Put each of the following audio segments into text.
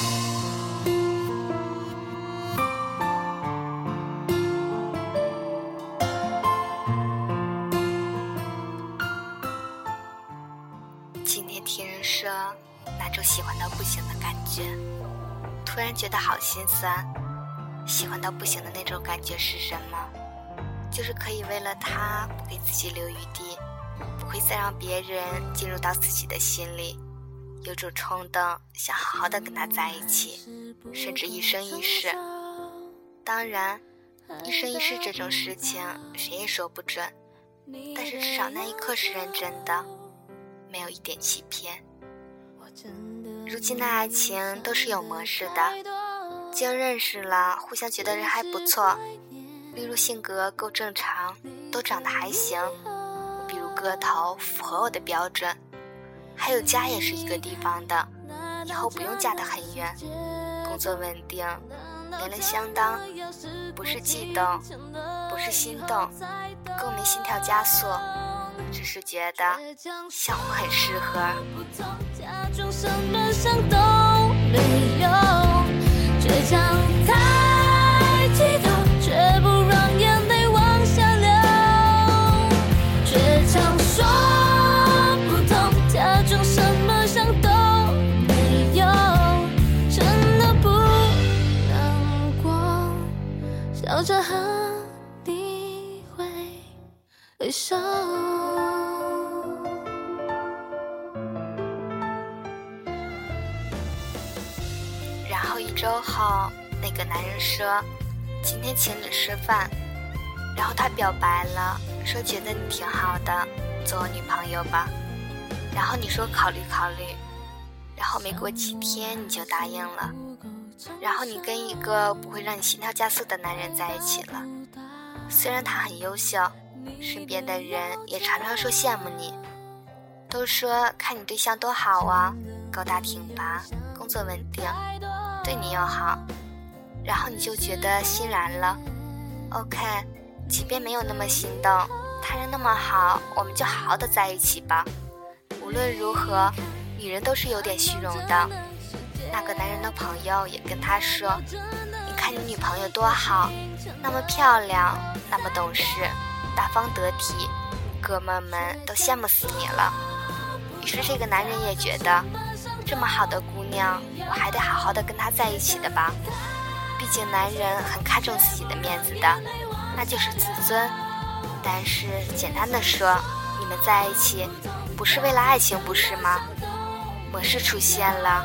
今天听人说那种喜欢到不行的感觉，突然觉得好心酸。喜欢到不行的那种感觉是什么？就是可以为了他不给自己留余地，不会再让别人进入到自己的心里，有种冲动想好好的跟他在一起，甚至一生一世。当然，一生一世这种事情谁也说不准，但是至少那一刻是认真的，没有一点欺骗。如今的爱情都是有模式的。经认识了，互相觉得人还不错，例如性格够正常，都长得还行，比如个头符合我的标准，还有家也是一个地方的，以后不用嫁得很远，工作稳定，年龄相当，不是悸动，不是心动，更没心跳加速，只是觉得相互很适合。笑着和你挥挥手。周后，那个男人说：“今天请你吃饭。”然后他表白了，说觉得你挺好的，做我女朋友吧。然后你说考虑考虑。然后没过几天你就答应了。然后你跟一个不会让你心跳加速的男人在一起了。虽然他很优秀，身边的人也常常说羡慕你，都说看你对象多好啊，高大挺拔，工作稳定。对你又好，然后你就觉得心然了。OK，即便没有那么心动，他人那么好，我们就好好的在一起吧。无论如何，女人都是有点虚荣的。那个男人的朋友也跟他说：“你看你女朋友多好，那么漂亮，那么懂事，大方得体，哥们们都羡慕死你了。”于是这个男人也觉得。这么好的姑娘，我还得好好的跟她在一起的吧。毕竟男人很看重自己的面子的，那就是自尊。但是简单的说，你们在一起不是为了爱情，不是吗？模式出现了，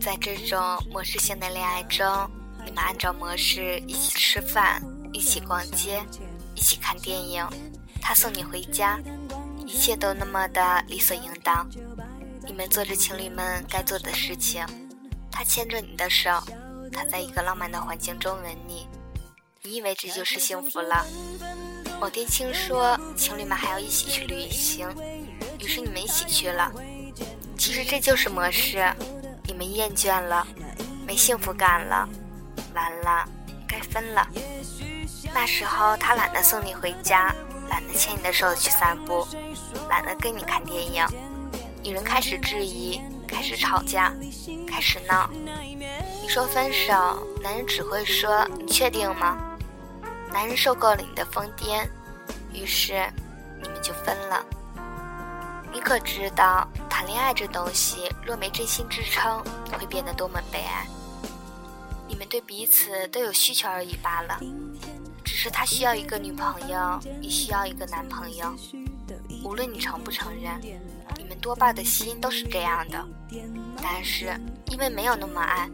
在这种模式性的恋爱中，你们按照模式一起吃饭，一起逛街，一起看电影，他送你回家，一切都那么的理所应当。你们做着情侣们该做的事情，他牵着你的手，他在一个浪漫的环境中吻你，你以为这就是幸福了？某天听说情侣们还要一起去旅行，于是你们一起去了。其实这就是模式，你们厌倦了，没幸福感了，完了，该分了。那时候他懒得送你回家，懒得牵你的手去散步，懒得跟你看电影。女人开始质疑，开始吵架，开始闹。你说分手，男人只会说你确定吗？男人受够了你的疯癫，于是你们就分了。你可知道，谈恋爱这东西若没真心支撑，会变得多么悲哀？你们对彼此都有需求而已罢了，只是他需要一个女朋友，你需要一个男朋友。无论你承不承认。你们多半的心都是这样的，但是因为没有那么爱，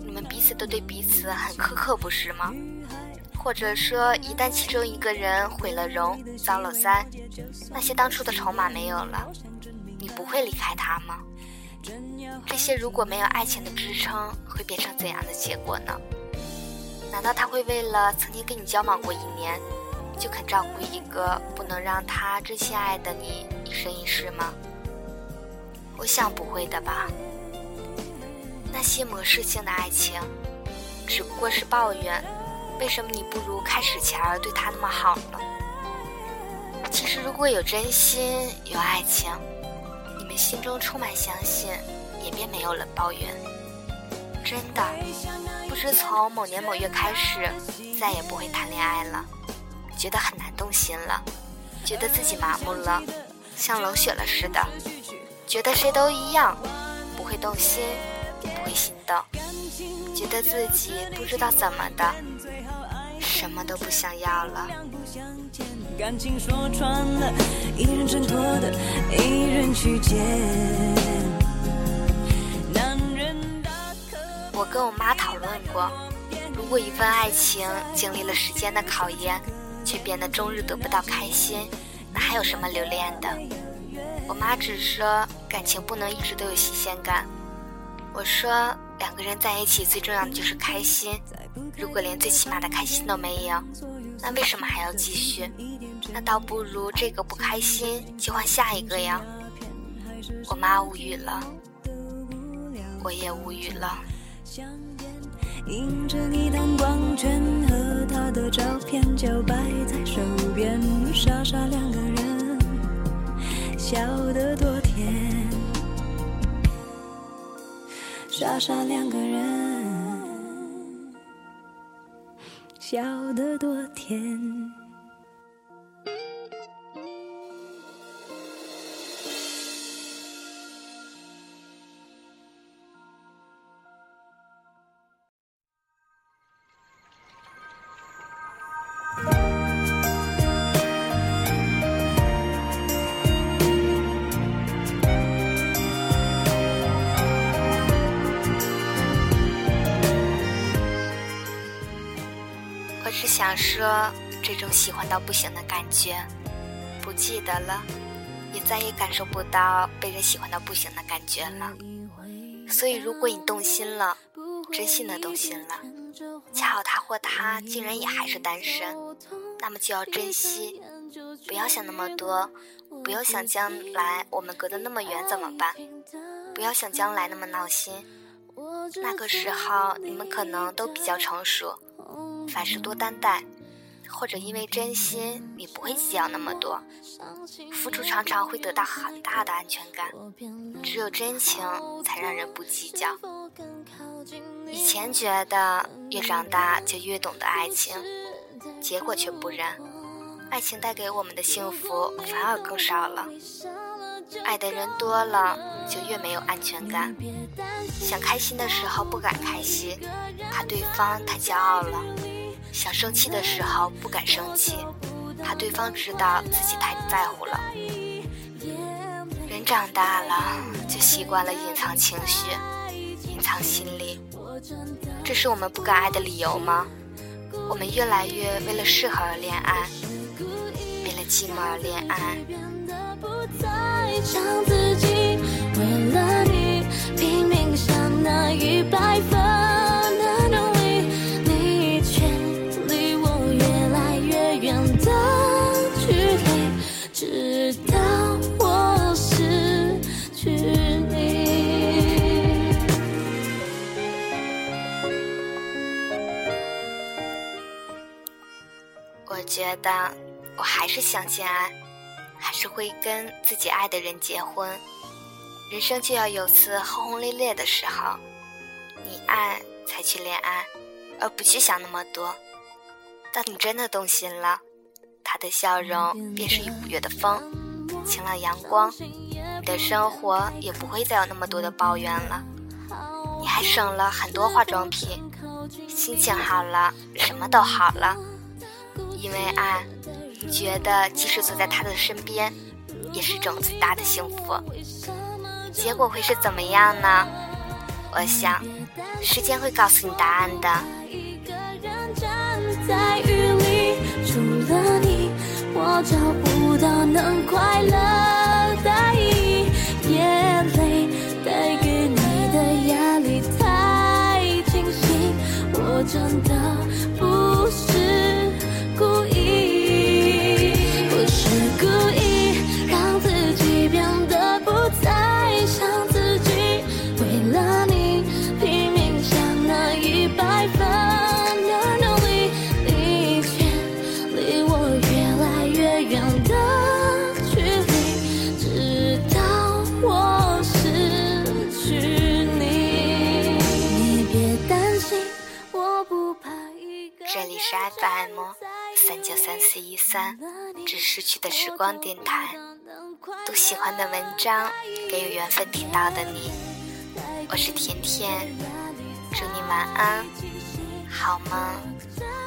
你们彼此都对彼此很苛刻，不是吗？或者说，一旦其中一个人毁了容、遭了灾，那些当初的筹码没有了，你不会离开他吗？这些如果没有爱情的支撑，会变成怎样的结果呢？难道他会为了曾经跟你交往过一年，就肯照顾一个不能让他真心爱的你一生一世吗？我想不会的吧。那些模式性的爱情，只不过是抱怨，为什么你不如开始前儿对他那么好呢？其实如果有真心，有爱情，你们心中充满相信，也便没有了抱怨。真的，不知从某年某月开始，再也不会谈恋爱了，觉得很难动心了，觉得自己麻木了，像冷血了似的。觉得谁都一样，不会动心，也不会心动，觉得自己不知道怎么的，什么都不想要了。我跟我妈讨论过，如果一份爱情经历了时间的考验，却变得终日得不到开心，那还有什么留恋的？我妈只说感情不能一直都有新鲜感。我说两个人在一起最重要的就是开心。如果连最起码的开心都没有，那为什么还要继续？那倒不如这个不开心就换下一个呀。我妈无语了，我也无语了。笑得多甜，傻傻两个人，笑得多甜。想说，这种喜欢到不行的感觉，不记得了，也再也感受不到被人喜欢到不行的感觉了。所以，如果你动心了，真心的动心了，恰好他或她竟然也还是单身，那么就要珍惜，不要想那么多，不要想将来我们隔得那么远怎么办，不要想将来那么闹心。那个时候，你们可能都比较成熟。凡事多担待，或者因为真心，你不会计较那么多。付出常常会得到很大的安全感，只有真情才让人不计较。以前觉得越长大就越懂得爱情，结果却不然，爱情带给我们的幸福反而更少了。爱的人多了，就越没有安全感。想开心的时候不敢开心，怕对方太骄傲了。想生气的时候不敢生气，怕对方知道自己太在乎了。人长大了，就习惯了隐藏情绪，隐藏心理。这是我们不敢爱的理由吗？我们越来越为了适合而恋爱，为了寂寞而恋爱。拼命想那一百分我觉得我还是相信爱，还是会跟自己爱的人结婚。人生就要有次轰轰烈烈的时候，你爱才去恋爱，而不去想那么多。当你真的动心了，他的笑容便是五月的风，晴朗阳光，你的生活也不会再有那么多的抱怨了。你还省了很多化妆品，心情好了，什么都好了。因为爱，觉得即使坐在他的身边，也是种最大的幸福。结果会是怎么样呢？我想，时间会告诉你答案的。一个三只失，去的时光电台。读喜欢的文章，给有缘分听到的你。我是甜甜，祝你晚安，好梦。